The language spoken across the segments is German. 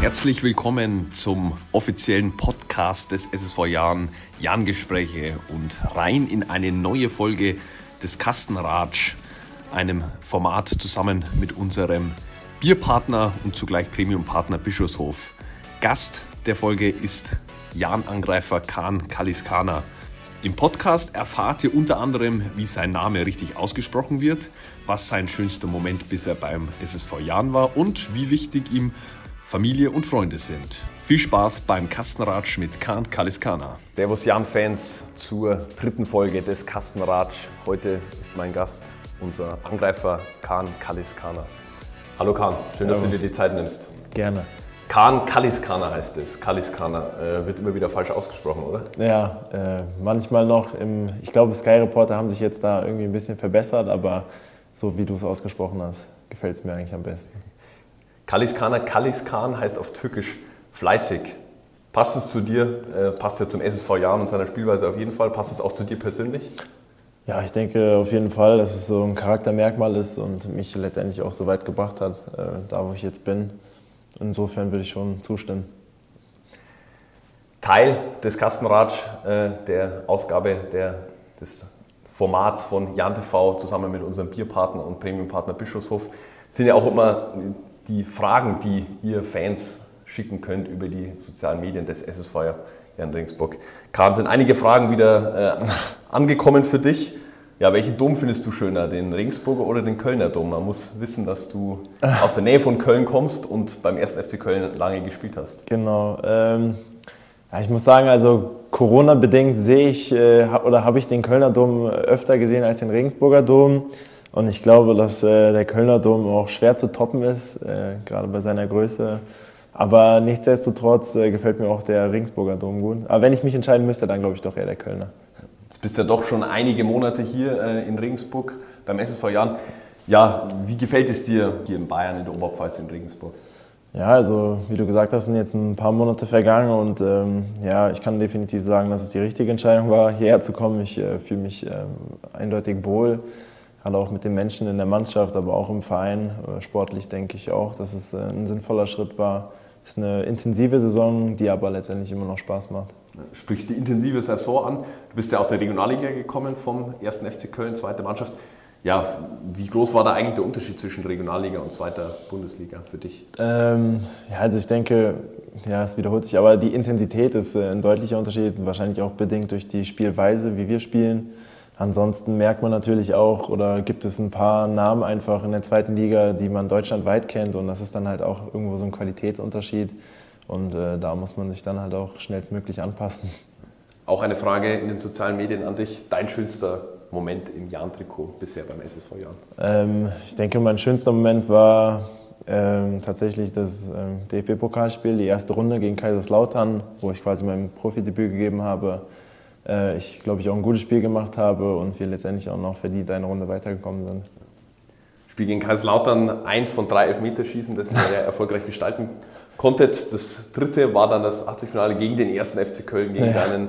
Herzlich willkommen zum offiziellen Podcast des SSV Jahren Jahngespräche und rein in eine neue Folge des Kastenratsch, einem Format zusammen mit unserem Bierpartner und zugleich Premiumpartner Bischofshof. Gast der Folge ist Jan-Angreifer Kahn Kaliskana. Im Podcast erfahrt ihr unter anderem, wie sein Name richtig ausgesprochen wird, was sein schönster Moment bisher beim SSV Jan war und wie wichtig ihm Familie und Freunde sind. Viel Spaß beim Kastenratsch mit Kahn Kaliskana. Servus Jan-Fans zur dritten Folge des Kastenratsch. Heute ist mein Gast unser Angreifer Kahn Kaliskana. Hallo Kahn, schön, dass du dir die Zeit nimmst. Gerne. Kahn Kaliskana heißt es. Kaliskana äh, wird immer wieder falsch ausgesprochen, oder? Ja, äh, manchmal noch. Im, ich glaube, Sky Reporter haben sich jetzt da irgendwie ein bisschen verbessert, aber so wie du es ausgesprochen hast, gefällt es mir eigentlich am besten. Kaliskana, Kaliskan heißt auf Türkisch fleißig. Passt es zu dir? Äh, passt ja zum SSV Jahren und seiner Spielweise auf jeden Fall. Passt es auch zu dir persönlich? Ja, ich denke auf jeden Fall, dass es so ein Charaktermerkmal ist und mich letztendlich auch so weit gebracht hat, äh, da wo ich jetzt bin. Insofern würde ich schon zustimmen. Teil des Kastenratsch, äh, der Ausgabe der, des Formats von Jan TV zusammen mit unserem Bierpartner und Premiumpartner Bischofshof sind ja auch immer die Fragen, die ihr Fans schicken könnt über die sozialen Medien des SSV Jan Ringsburg. Karl, sind einige Fragen wieder äh, angekommen für dich. Ja, welchen Dom findest du schöner, den Regensburger oder den Kölner Dom? Man muss wissen, dass du aus der Nähe von Köln kommst und beim ersten FC Köln lange gespielt hast. Genau. Ähm, ja, ich muss sagen, also Corona-bedingt sehe ich äh, oder habe ich den Kölner Dom öfter gesehen als den Regensburger Dom. Und ich glaube, dass äh, der Kölner Dom auch schwer zu toppen ist, äh, gerade bei seiner Größe. Aber nichtsdestotrotz äh, gefällt mir auch der Regensburger Dom gut. Aber wenn ich mich entscheiden müsste, dann glaube ich doch eher der Kölner. Jetzt bist du ja doch schon einige Monate hier äh, in Regensburg beim SSV Jahren. Ja, wie gefällt es dir hier in Bayern, in der Oberpfalz, in Regensburg? Ja, also wie du gesagt hast, sind jetzt ein paar Monate vergangen und ähm, ja, ich kann definitiv sagen, dass es die richtige Entscheidung war, hierher zu kommen. Ich äh, fühle mich ähm, eindeutig wohl gerade auch mit den Menschen in der Mannschaft, aber auch im Verein. Äh, sportlich denke ich auch, dass es äh, ein sinnvoller Schritt war. Es ist eine intensive Saison, die aber letztendlich immer noch Spaß macht. Du sprichst die intensive Saison an. Du bist ja aus der Regionalliga gekommen vom 1. FC Köln, zweite Mannschaft. Ja, wie groß war da eigentlich der Unterschied zwischen Regionalliga und zweiter Bundesliga für dich? Ähm, ja, also ich denke, ja, es wiederholt sich, aber die Intensität ist äh, ein deutlicher Unterschied, wahrscheinlich auch bedingt durch die Spielweise, wie wir spielen. Ansonsten merkt man natürlich auch, oder gibt es ein paar Namen einfach in der zweiten Liga, die man deutschlandweit kennt und das ist dann halt auch irgendwo so ein Qualitätsunterschied und äh, da muss man sich dann halt auch schnellstmöglich anpassen. Auch eine Frage in den sozialen Medien an dich. Dein schönster Moment im Jahn-Trikot bisher beim SSV Jahn? Ähm, ich denke, mein schönster Moment war ähm, tatsächlich das ähm, DFB-Pokalspiel, die erste Runde gegen Kaiserslautern, wo ich quasi mein Profidebüt gegeben habe äh, ich glaube ich auch ein gutes Spiel gemacht habe und wir letztendlich auch noch verdient eine Runde weitergekommen sind. Spiel gegen Kaiserslautern, eins von drei Elfmeterschießen, das ihr sehr erfolgreich gestalten konntet. Das dritte war dann das Achtelfinale gegen den ersten FC Köln, gegen ja. deinen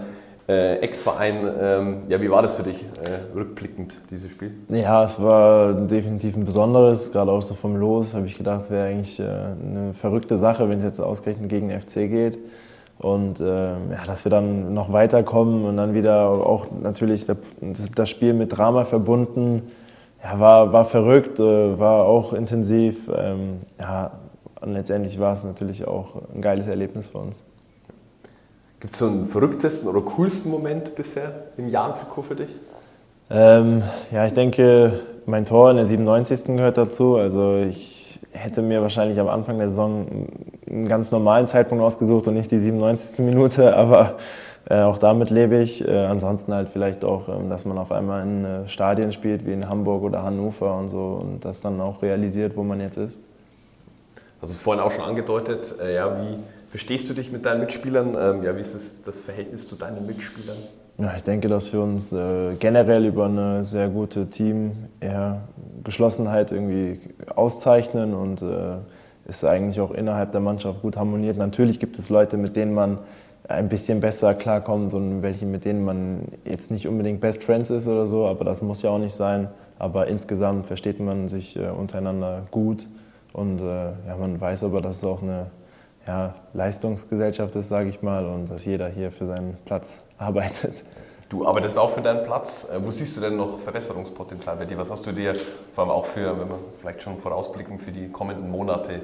äh, Ex-Verein. Ähm, ja, wie war das für dich äh, rückblickend, dieses Spiel? Ja, es war definitiv ein besonderes, gerade auch so vom Los habe ich gedacht, es wäre eigentlich äh, eine verrückte Sache, wenn es jetzt ausgerechnet gegen den FC geht. Und äh, ja, dass wir dann noch weiterkommen und dann wieder auch natürlich das Spiel mit Drama verbunden, ja, war, war verrückt, äh, war auch intensiv. Ähm, ja, und letztendlich war es natürlich auch ein geiles Erlebnis für uns. Gibt es so einen verrücktesten oder coolsten Moment bisher im Jahn-Trikot für dich? Ähm, ja, ich denke, mein Tor in der 97. gehört dazu. Also ich hätte mir wahrscheinlich am Anfang der Saison einen ganz normalen Zeitpunkt ausgesucht und nicht die 97. Minute, aber äh, auch damit lebe ich. Äh, ansonsten halt vielleicht auch, ähm, dass man auf einmal in äh, Stadien spielt wie in Hamburg oder Hannover und so und das dann auch realisiert, wo man jetzt ist. Also es vorhin auch schon angedeutet, äh, ja, wie verstehst du dich mit deinen Mitspielern? Ähm, ja, wie ist das, das Verhältnis zu deinen Mitspielern? Ja, ich denke, dass wir uns äh, generell über eine sehr gute Teamgeschlossenheit irgendwie auszeichnen und äh, ist eigentlich auch innerhalb der Mannschaft gut harmoniert. Natürlich gibt es Leute, mit denen man ein bisschen besser klarkommt und welche, mit denen man jetzt nicht unbedingt Best Friends ist oder so, aber das muss ja auch nicht sein. Aber insgesamt versteht man sich äh, untereinander gut und äh, ja, man weiß aber, dass es auch eine ja, Leistungsgesellschaft ist, sage ich mal, und dass jeder hier für seinen Platz arbeitet. Du arbeitest auch für deinen Platz. Äh, wo siehst du denn noch Verbesserungspotenzial bei dir? Was hast du dir vor allem auch für, wenn wir vielleicht schon vorausblicken, für die kommenden Monate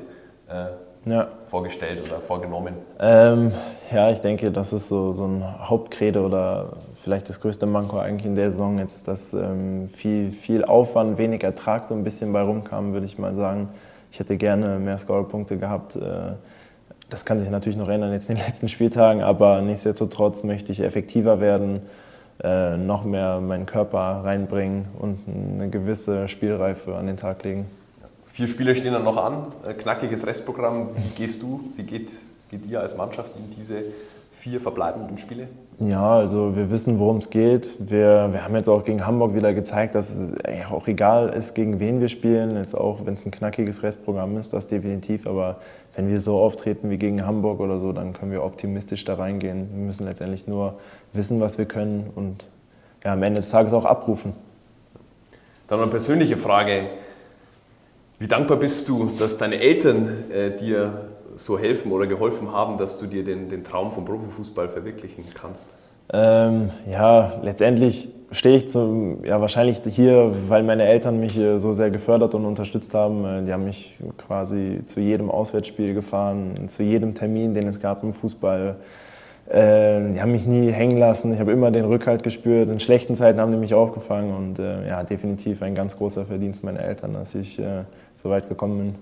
äh, ja. vorgestellt oder vorgenommen? Ähm, ja, ich denke, das ist so, so ein Hauptcredo oder vielleicht das größte Manko eigentlich in der Saison jetzt, dass ähm, viel, viel Aufwand, wenig Ertrag so ein bisschen bei rumkam, würde ich mal sagen. Ich hätte gerne mehr Scorerpunkte gehabt. Äh, das kann sich natürlich noch ändern jetzt in den letzten Spieltagen, aber nichtsdestotrotz möchte ich effektiver werden, äh, noch mehr meinen Körper reinbringen und eine gewisse Spielreife an den Tag legen. Vier Spiele stehen dann noch an, äh, knackiges Restprogramm. Wie gehst du, wie geht, geht ihr als Mannschaft in diese vier verbleibenden Spiele? Ja, also wir wissen, worum es geht. Wir, wir haben jetzt auch gegen Hamburg wieder gezeigt, dass es auch egal ist, gegen wen wir spielen. Jetzt auch, wenn es ein knackiges Restprogramm ist, das definitiv. Aber wenn wir so auftreten wie gegen Hamburg oder so, dann können wir optimistisch da reingehen. Wir müssen letztendlich nur wissen, was wir können und ja, am Ende des Tages auch abrufen. Dann eine persönliche Frage. Wie dankbar bist du, dass deine Eltern äh, dir so helfen oder geholfen haben, dass du dir den, den Traum vom Profifußball verwirklichen kannst? Ähm, ja, letztendlich stehe ich zum, ja, wahrscheinlich hier, weil meine Eltern mich so sehr gefördert und unterstützt haben. Äh, die haben mich quasi zu jedem Auswärtsspiel gefahren, zu jedem Termin, den es gab im Fußball. Ähm, die haben mich nie hängen lassen. Ich habe immer den Rückhalt gespürt. In schlechten Zeiten haben die mich aufgefangen und äh, ja, definitiv ein ganz großer Verdienst meiner Eltern, dass ich äh, so weit gekommen bin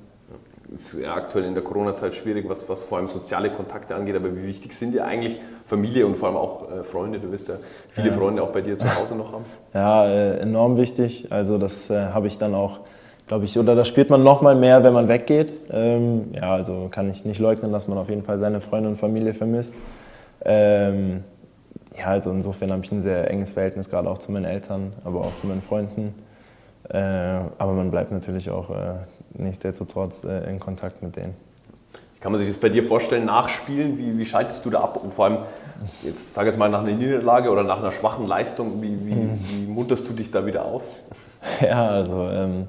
ist ja aktuell in der Corona-Zeit schwierig, was, was vor allem soziale Kontakte angeht, aber wie wichtig sind dir eigentlich Familie und vor allem auch äh, Freunde? Du wirst ja viele ja. Freunde auch bei dir zu Hause noch haben. Ja, äh, enorm wichtig. Also das äh, habe ich dann auch, glaube ich, oder das spürt man noch mal mehr, wenn man weggeht. Ähm, ja, also kann ich nicht leugnen, dass man auf jeden Fall seine Freunde und Familie vermisst. Ähm, ja, also insofern habe ich ein sehr enges Verhältnis, gerade auch zu meinen Eltern, aber auch zu meinen Freunden. Äh, aber man bleibt natürlich auch äh, nichtsdestotrotz äh, in Kontakt mit denen. Kann man sich das bei dir vorstellen, nachspielen? Wie, wie schaltest du da ab? Und vor allem, jetzt sage jetzt mal nach einer Niederlage oder nach einer schwachen Leistung, wie, wie, mhm. wie munterst du dich da wieder auf? Ja, also ähm,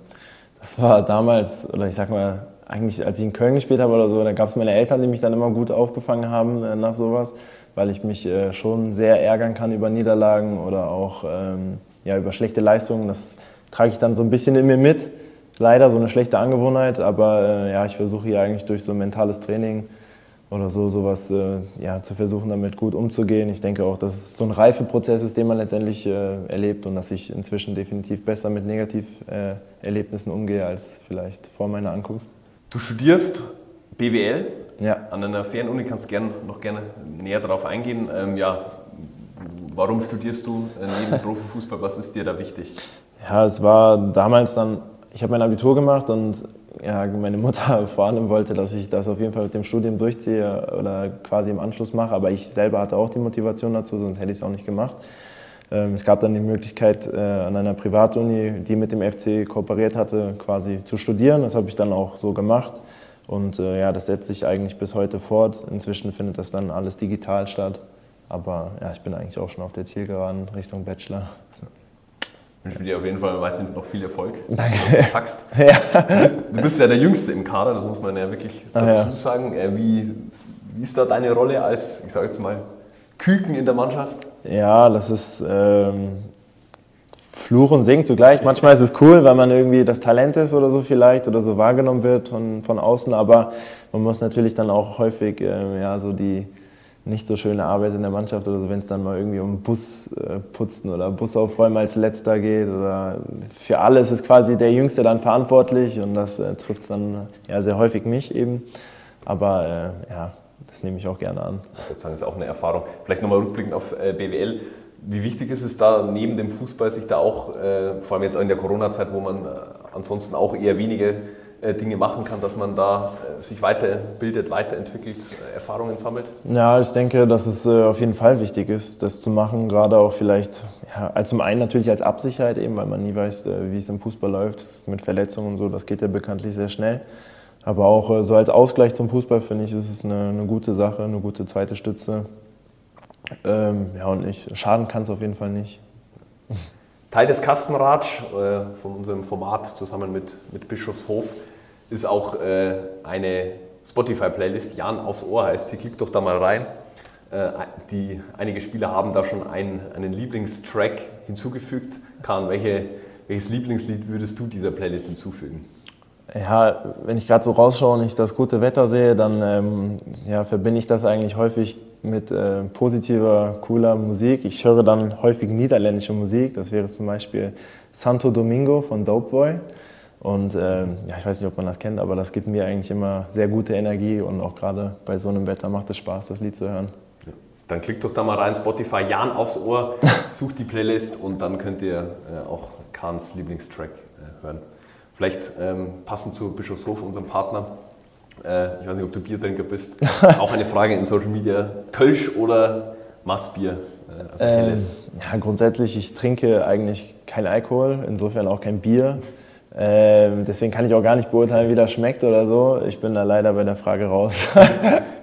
das war damals, oder ich sag mal, eigentlich als ich in Köln gespielt habe oder so, da gab es meine Eltern, die mich dann immer gut aufgefangen haben äh, nach sowas, weil ich mich äh, schon sehr ärgern kann über Niederlagen oder auch ähm, ja, über schlechte Leistungen. Das trage ich dann so ein bisschen in mir mit leider so eine schlechte Angewohnheit, aber äh, ja, ich versuche hier eigentlich durch so ein mentales Training oder so sowas äh, ja, zu versuchen, damit gut umzugehen. Ich denke auch, dass es so ein Reifeprozess ist, den man letztendlich äh, erlebt und dass ich inzwischen definitiv besser mit Negativerlebnissen umgehe als vielleicht vor meiner Ankunft. Du studierst BWL ja. an einer Fernuni, kannst du gern, noch gerne näher darauf eingehen. Ähm, ja, warum studierst du äh, neben Profifußball? Was ist dir da wichtig? Ja, es war damals dann ich habe mein Abitur gemacht und ja, meine Mutter vor allem wollte, dass ich das auf jeden Fall mit dem Studium durchziehe oder quasi im Anschluss mache. Aber ich selber hatte auch die Motivation dazu, sonst hätte ich es auch nicht gemacht. Ähm, es gab dann die Möglichkeit, äh, an einer Privatuni, die mit dem FC kooperiert hatte, quasi zu studieren. Das habe ich dann auch so gemacht. Und äh, ja, das setzt sich eigentlich bis heute fort. Inzwischen findet das dann alles digital statt. Aber ja, ich bin eigentlich auch schon auf der Zielgeraden Richtung Bachelor. Ich wünsche dir auf jeden Fall weiterhin noch viel Erfolg. Danke. Du. Ja. Du, bist, du, bist, ja der Jüngste im Kader, das muss man ja wirklich dazu ja. sagen. Äh, wie, wie ist da deine Rolle als, ich sage jetzt mal, Küken in der Mannschaft? Ja, das ist ähm, Fluch und Segen zugleich. Manchmal ist es cool, weil man irgendwie das Talent ist oder so vielleicht oder so wahrgenommen wird von, von außen, aber man muss natürlich dann auch häufig ähm, ja, so die nicht so schöne Arbeit in der Mannschaft oder so, wenn es dann mal irgendwie um Bus äh, putzen oder Bus aufräumen als letzter geht oder für alles ist quasi der Jüngste dann verantwortlich und das äh, trifft es dann ja, sehr häufig mich eben. Aber äh, ja, das nehme ich auch gerne an. Ich würde sagen, das ist auch eine Erfahrung. Vielleicht nochmal rückblickend auf äh, BWL. Wie wichtig ist es da neben dem Fußball, sich da auch, äh, vor allem jetzt in der Corona-Zeit, wo man äh, ansonsten auch eher wenige äh, Dinge machen kann, dass man da äh, sich weiterbildet, weiterentwickelt, äh, Erfahrungen sammelt? Ja, ich denke, dass es auf jeden Fall wichtig ist, das zu machen, gerade auch vielleicht, ja, zum einen natürlich als Absicherheit eben, weil man nie weiß, wie es im Fußball läuft, mit Verletzungen und so, das geht ja bekanntlich sehr schnell. Aber auch so als Ausgleich zum Fußball finde ich, ist es eine, eine, gute Sache, eine gute zweite Stütze. Ähm, ja, und ich, schaden kann es auf jeden Fall nicht. Teil des Kastenratsch äh, von unserem Format zusammen mit, mit Bischofshof ist auch äh, eine Spotify-Playlist, Jan aufs Ohr heißt sie, klick doch da mal rein. Äh, die, einige Spieler haben da schon einen, einen Lieblingstrack hinzugefügt. Kahn, welche, welches Lieblingslied würdest du dieser Playlist hinzufügen? Ja, wenn ich gerade so rausschaue und ich das gute Wetter sehe, dann ähm, ja, verbinde ich das eigentlich häufig mit äh, positiver, cooler Musik. Ich höre dann häufig niederländische Musik. Das wäre zum Beispiel Santo Domingo von Dopeboy. Und äh, ja, ich weiß nicht, ob man das kennt, aber das gibt mir eigentlich immer sehr gute Energie und auch gerade bei so einem Wetter macht es Spaß, das Lied zu hören. Ja. Dann klickt doch da mal rein, Spotify, Jan aufs Ohr, sucht die Playlist und dann könnt ihr äh, auch Kahns Lieblingstrack äh, hören. Vielleicht ähm, passend zu Bischofshof, unserem Partner. Äh, ich weiß nicht, ob du Biertrinker bist. auch eine Frage in Social Media. Kölsch oder Massbier? Also ähm, ja, grundsätzlich, ich trinke eigentlich kein Alkohol, insofern auch kein Bier. Ähm, deswegen kann ich auch gar nicht beurteilen, wie das schmeckt oder so. Ich bin da leider bei der Frage raus.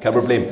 kein Problem.